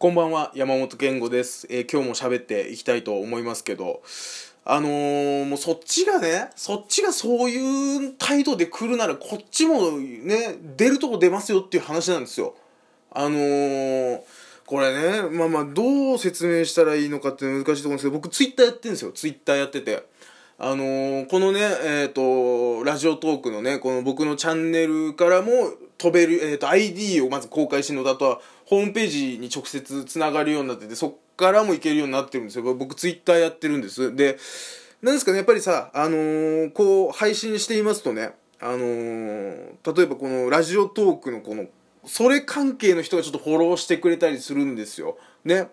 こんばんは、山本健吾です。えー今日も喋っていきたいと思いますけど、あのー、もうそっちがね、そっちがそういう態度で来るなら、こっちもね、出るとこ出ますよっていう話なんですよ。あのー、これね、まあまあ、どう説明したらいいのかって難しいと思うんですけど、僕ツイッターやってるんですよ。ツイッターやってて。あのこのね、えっ、と、ラジオトークのね、この僕のチャンネルからも飛べる、えっ、と、ID をまず公開してるのだとは、ホームページに直接つながるようになってて、そっからも行けるようになってるんですよ。僕ツイッターやってるんです。で、なんですかね、やっぱりさ、あのーこう、配信していますとね、あのー例えばこのラジオトークのこの、それ関係の人がちょっとフォローしてくれたりするんですよ。ね。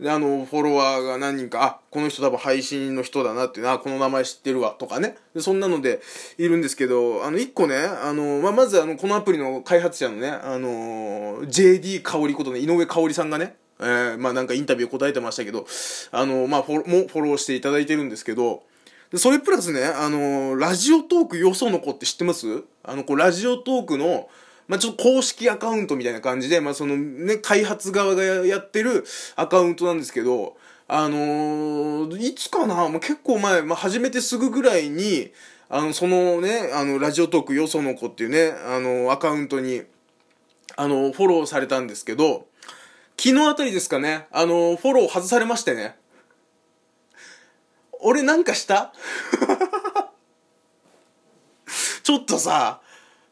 であの、フォロワーが何人か、あ、この人多分配信の人だなっていう、あ、この名前知ってるわ、とかね。そんなのでいるんですけど、あの、一個ね、あの、まあ、まずあの、このアプリの開発者のね、あの、JD 香織ことね、井上香織さんがね、えー、まあ、なんかインタビュー答えてましたけど、あの、まあ、フォロもフォローしていただいてるんですけど、でそれプラスね、あの、ラジオトークよその子って知ってます？あの、こう、ラジオトークの、まあ、ちょっと公式アカウントみたいな感じで、まあ、そのね、開発側がやってるアカウントなんですけど、あのーいつかな、まあ、結構前、まあ、始めてすぐぐらいに、あの、そのね、あの、ラジオトークよその子っていうね、あの、アカウントに、あの、フォローされたんですけど、昨日あたりですかね、あの、フォロー外されましてね。俺なんかした？ちょっとさ、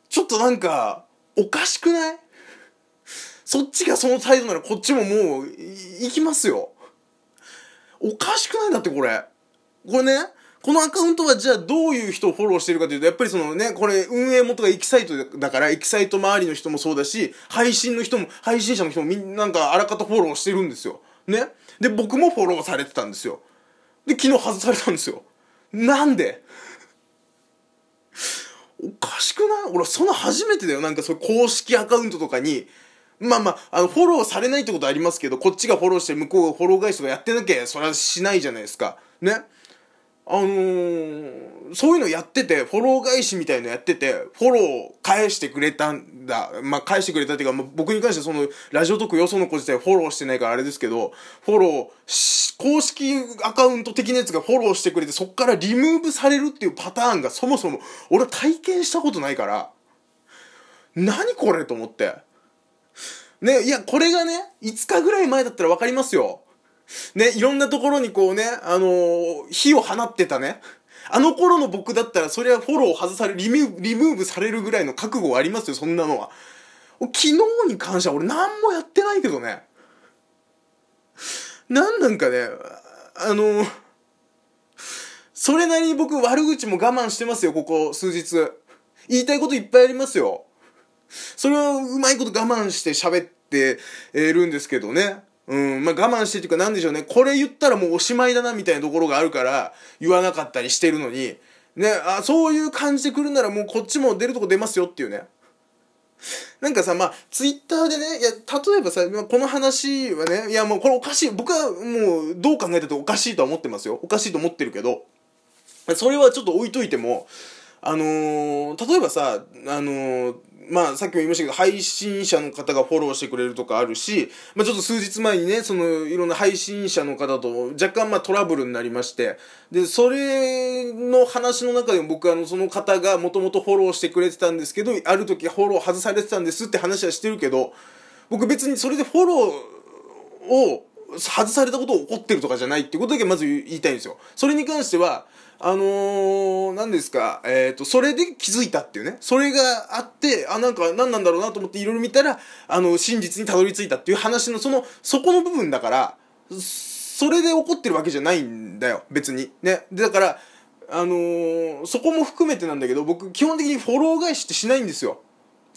ちょっとなんか、おかしくない？そっちがその態度ならこっちももう、行きますよ。おかしくない？だってこれ。これね、このアカウントはじゃあどういう人をフォローしてるかというと、やっぱりそのね、これ運営元がエキサイトだから、エキサイト周りの人もそうだし、配信の人も、配信者の人もみんななんかあらかたフォローしてるんですよ。ね？で、僕もフォローされてたんですよ。で、昨日外されたんですよ。なんで？おかしくない？俺その初めてだよ。なんかそういう公式アカウントとかに。まあまああのフォローされないってことありますけどこっちがフォローして向こうがフォロー返しとかやってなきゃそれはしないじゃないですか。ね？あのー、そういうのやってて、フォロー返しみたいのやってて、フォロー返してくれたんだ。まあ、返してくれたっていうか、まあ、僕に関してはその、ラジオトクよその子自体フォローしてないからあれですけど、フォロー、公式アカウント的なやつがフォローしてくれて、そっからリムーブされるっていうパターンがそもそも、俺は体験したことないから、何これと思って。ね、いや、これがね、5日ぐらい前だったらわかりますよ。ね、いろんなところにこうね、あのー火を放ってたね。あの頃の僕だったら、それはフォロー外され、リムリムーブされるぐらいの覚悟はありますよ、そんなのは。昨日に関しては俺何もやってないけどね。なんなんかね、あのーそれなりに僕悪口も我慢してますよ、ここ数日。言いたいこといっぱいありますよ。それをうまいこと我慢して喋ってるんですけどね。うん、まあ我慢してっていうかなんでしょうね。これ言ったらもうおしまいだなみたいなところがあるから言わなかったりしてるのに、ね、あ、そういう感じで来るならもうこっちも出るとこ出ますよっていうね。なんかさ、まあ、ツイッターでね、いや、例えばさ、まあこの話はね、いやもうこれおかしい。僕はもうどう考えたっておかしいとは思ってますよ。おかしいと思ってるけど、それはちょっと置いといても、あのー例えばさ、あのーまあ、さっきも言いましたけど、配信者の方がフォローしてくれるとかあるし、まあ、ちょっと数日前にね、その、いろんな配信者の方と若干まあトラブルになりまして、で、それの話の中でも僕あの、その方がもともとフォローしてくれてたんですけど、ある時フォロー外されてたんですって話はしてるけど、僕別にそれでフォローを外されたことを怒ってるとかじゃないっていうことだけまず言いたいんですよ。それに関しては、あのー、何ですか、えっ、と、それで気づいたっていうね。それがあって、あ、なんか何なんだろうなと思っていろいろ見たら、あの、真実にたどり着いたっていう話の、その、そこの部分だから、それで怒ってるわけじゃないんだよ、別に。ね。でだから、あのーそこも含めてなんだけど、僕、基本的にフォロー返しってしないんですよ。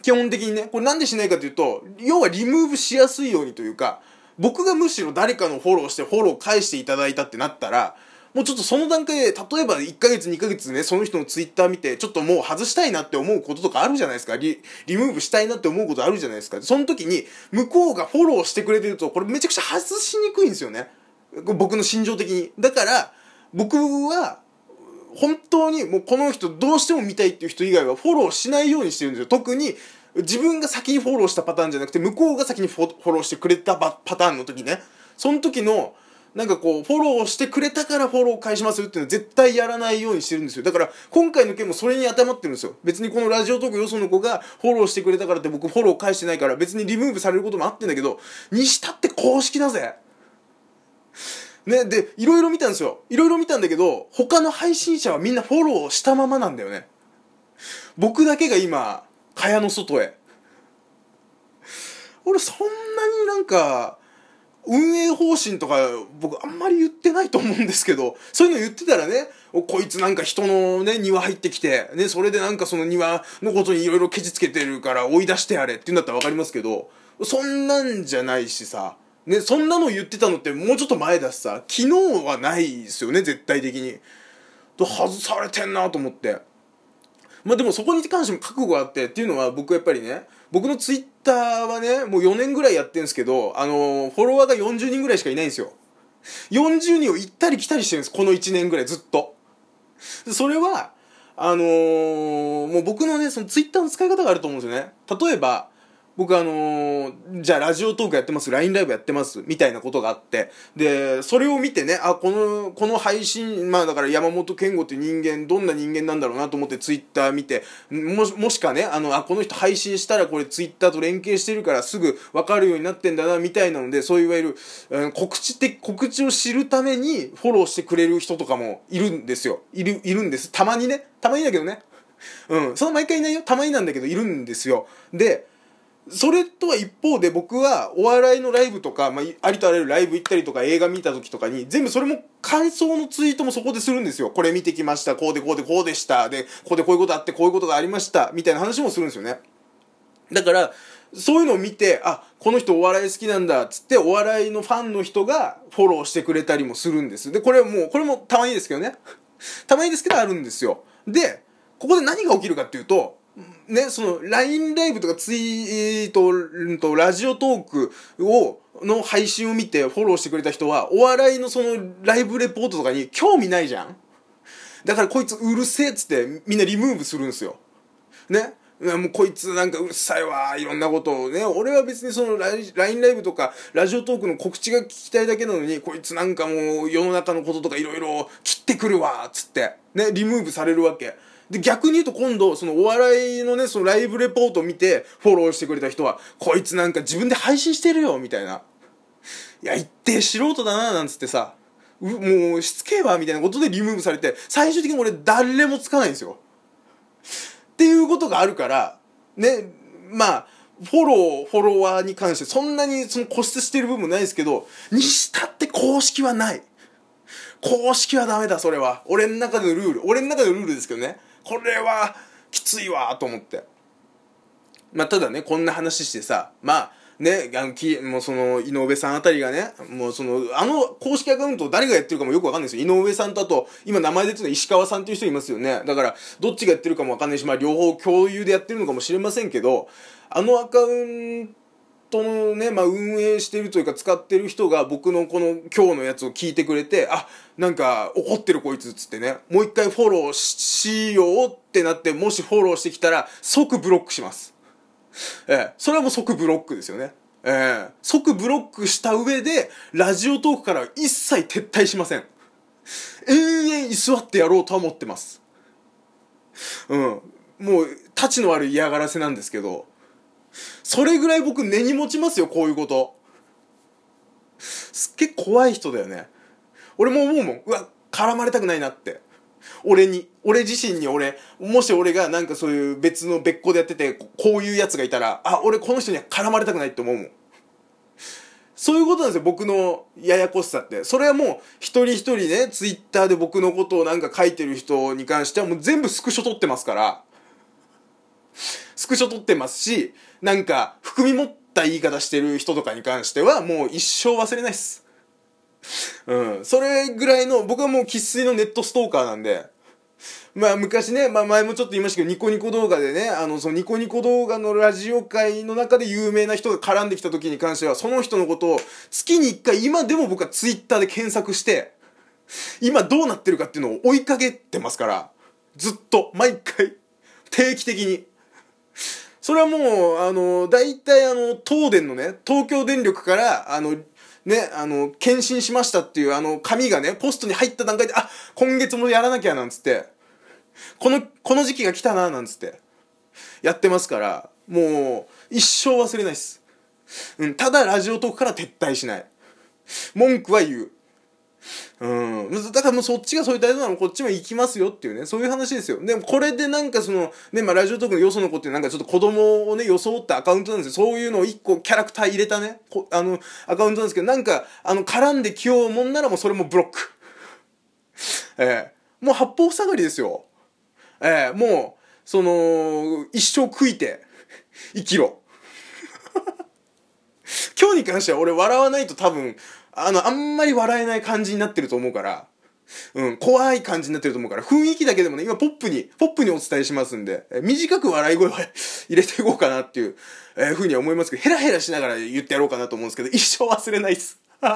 基本的にね。これなんでしないかというと、要はリムーブしやすいようにというか、僕がむしろ誰かのフォローしてフォロー返していただいたってなったら、もうちょっとその段階で、例えば1ヶ月2ヶ月ね、その人のツイッター見て、ちょっともう外したいなって思うこととかあるじゃないですか。リ、リムーブしたいなって思うことあるじゃないですか。その時に、向こうがフォローしてくれてると、これめちゃくちゃ外しにくいんですよね。僕の心情的に。だから、僕は、本当にもうこの人どうしても見たいっていう人以外はフォローしないようにしてるんですよ。特に、自分が先にフォローしたパターンじゃなくて向こうが先にフォローしてくれたパターンの時ねその時のなんかこうフォローしてくれたからフォロー返しますよっていうのは絶対やらないようにしてるんですよだから今回の件もそれに当てはまってるんですよ別にこのラジオトークよその子がフォローしてくれたからって僕フォロー返してないから別にリムーブされることもあってんだけどにしたって公式だぜ？ね、で、いろいろ見たんですよ。いろいろ見たんだけど、他の配信者はみんなフォローしたままなんだよね。僕だけが今、蚊帳の外へ。俺そんなになんか、運営方針とか僕あんまり言ってないと思うんですけど、そういうの言ってたらね、こいつなんか人のね、庭入ってきて、ね、それでなんかその庭のことにいろいろケチつけてるから追い出してやれって言うんだったらわかりますけど、そんなんじゃないしさ、ね、そんなの言ってたのってもうちょっと前だしさ、昨日はないですよね、絶対的に。と外されてんなと思って。まあでもそこに関しても覚悟があってっていうのは僕やっぱりね、僕のツイッターはね、もう4年ぐらいやってるんですけど、あのー、フォロワーが40人ぐらいしかいないんですよ。40人を行ったり来たりしてるんです、この1年ぐらいずっと。それは、あのー、もう僕のね、そのツイッターの使い方があると思うんですよね。例えば、僕あのー、じゃあラジオトークやってます、LINE ライブやってます、みたいなことがあって、で、それを見てね、あ、この、この配信、まあだから山本健吾って人間、どんな人間なんだろうなと思ってツイッター見て、も、もしかね、あの、あ、この人配信したらこれツイッターと連携してるからすぐわかるようになってんだな、みたいなので、そういわゆる、うん、告知的、告知を知るためにフォローしてくれる人とかもいるんですよ。いる、いるんです。たまにね。たまにだけどね。うん。その毎回いないよ。たまになんだけど、いるんですよ。で、それとは一方で僕はお笑いのライブとか、まあ、ありとあらゆるライブ行ったりとか映画見た時とかに全部それも感想のツイートもそこでするんですよ。これ見てきました。こうでこうでこうでした。で、ここでこういうことあってこういうことがありました。みたいな話もするんですよね。だから、そういうのを見て、あ、この人お笑い好きなんだっつってお笑いのファンの人がフォローしてくれたりもするんです。で、これはもう、これもたまにですけどね。たまにですけどあるんですよ。で、ここで何が起きるかっていうと、ね、その LINE ライブとかツイート、と、ラジオトークを、の配信を見てフォローしてくれた人は、お笑いのそのライブレポートとかに興味ないじゃんだからこいつうるせえっつってみんなリムーブするんですよ。ねもうこいつなんかうるさいわ、いろんなことをね。俺は別にその LINE ライブとかラジオトークの告知が聞きたいだけなのに、こいつなんかもう世の中のこととかいろいろ切ってくるわっ、つって。ね、リムーブされるわけ。で、逆に言うと今度、そのお笑いのね、そのライブレポートを見て、フォローしてくれた人は、こいつなんか自分で配信してるよ、みたいな。いや、一定素人だな、なんつってさ、もうしつけえわ、みたいなことでリムーブされて、最終的に俺誰もつかないんですよ。っていうことがあるから、ね、まあ、フォロー、フォロワーに関してそんなにその固執してる部分もないですけど、にしたって公式はない。公式はダメだ、それは。俺の中でのルール。俺の中でのルールですけどね。これはきついわと思って。まあただねこんな話してさまあね、あのきもうその井上さんあたりがねもうそのあの公式アカウント誰がやってるかもよくわかんないですよ。井上さんとあと今名前出てるの石川さんっていう人いますよね。だからどっちがやってるかもわかんないしまあ両方共有でやってるのかもしれませんけどあのアカウントトのね、まあ、運営してるというか使ってる人が僕のこの今日のやつを聞いてくれて、あ、なんか怒ってるこいつっつってね、もう一回フォローしようってなって、もしフォローしてきたら即ブロックします。ええ、それはもう即ブロックですよね。ええ、即ブロックした上で、ラジオトークから一切撤退しません。延々居座ってやろうとは思ってます。うん。もう、立ちの悪い嫌がらせなんですけど、それぐらい僕根に持ちますよ、こういうこと。すっげえ怖い人だよね。俺も思うもん。うわ、絡まれたくないなって。俺に。俺自身に俺、もし俺がなんかそういう別の別個でやってて、こういうやつがいたら、あ、俺この人には絡まれたくないって思うもん。そういうことなんですよ、僕のややこしさって。それはもう、一人一人ね、ツイッターで僕のことをなんか書いてる人に関してはもう全部スクショ撮ってますから。スクショ撮ってますし、なんか、含み持った言い方してる人とかに関しては、もう一生忘れないっす。うん。それぐらいの、僕はもう生粋のネットストーカーなんで、まあ昔ね、まあ前もちょっと言いましたけど、ニコニコ動画でね、あの、そのニコニコ動画のラジオ界の中で有名な人が絡んできた時に関しては、その人のことを月に一回、今でも僕はツイッターで検索して、今どうなってるかっていうのを追いかけてますから、ずっと、毎回、定期的に。それはもう、あの、大体あの、東電のね、東京電力から、あの、ね、あの、検診しましたっていう、あの、紙がね、ポストに入った段階で、あ、今月もやらなきゃなんつって、この、この時期が来たな、なんつって、やってますから、もう、一生忘れないっす。うん、ただラジオトークから撤退しない。文句は言う。うん。だからもうそっちがそういう態度なのこっちも行きますよっていうね、そういう話ですよ。でもこれでなんかその、ね、まあラジオトークのよその子ってなんかちょっと子供をね、装ったアカウントなんですよ。そういうのを一個キャラクター入れたね、あの、アカウントなんですけど、なんか、あの、絡んできようもんならもうそれもブロック。ええー、もう八方塞がりですよ。ええー、もう、その、一生食いて、生きろ。今日に関しては俺笑わないと多分、あの、あんまり笑えない感じになってると思うから、うん、怖い感じになってると思うから、雰囲気だけでもね、今ポップに、ポップにお伝えしますんで、え短く笑い声は 入れていこうかなっていう、えー、ふうには思いますけど、ヘラヘラしながら言ってやろうかなと思うんですけど、一生忘れないっす。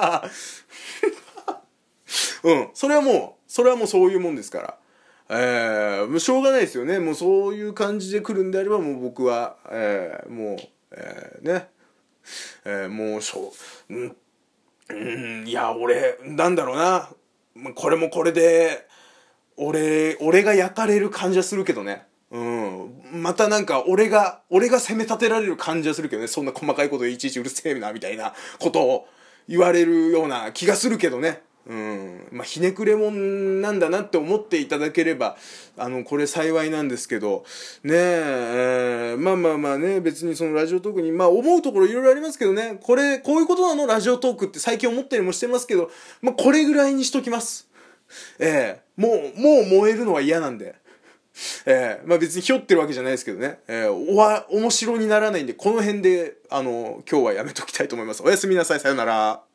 うん、それはもう、それはもうそういうもんですから。えー、もうしょうがないですよね。もうそういう感じで来るんであれば、もう僕は、えー、もう、えー、ね、えー、もうしょう、うんうんいや俺なんだろうな。これもこれで俺俺が焼かれる感じはするけどね。うん。またなんか俺が俺が責め立てられる感じはするけどね。そんな細かいこといちいちうるせえなみたいなことを言われるような気がするけどね。うん。まあ、ひねくれもんなんだなって思っていただければ、あの、これ幸いなんですけど、ねえ、えー、まあまあまあね、別にそのラジオトークに、まあ思うところいろいろありますけどね、これ、こういうことなの？ラジオトークって最近思ったりもしてますけど、まあこれぐらいにしときます。ええー、もう、もう燃えるのは嫌なんで。えー、まあ別にひょってるわけじゃないですけどね、えー、おわ、面白にならないんで、この辺で、あの、今日はやめときたいと思います。おやすみなさい、さよなら。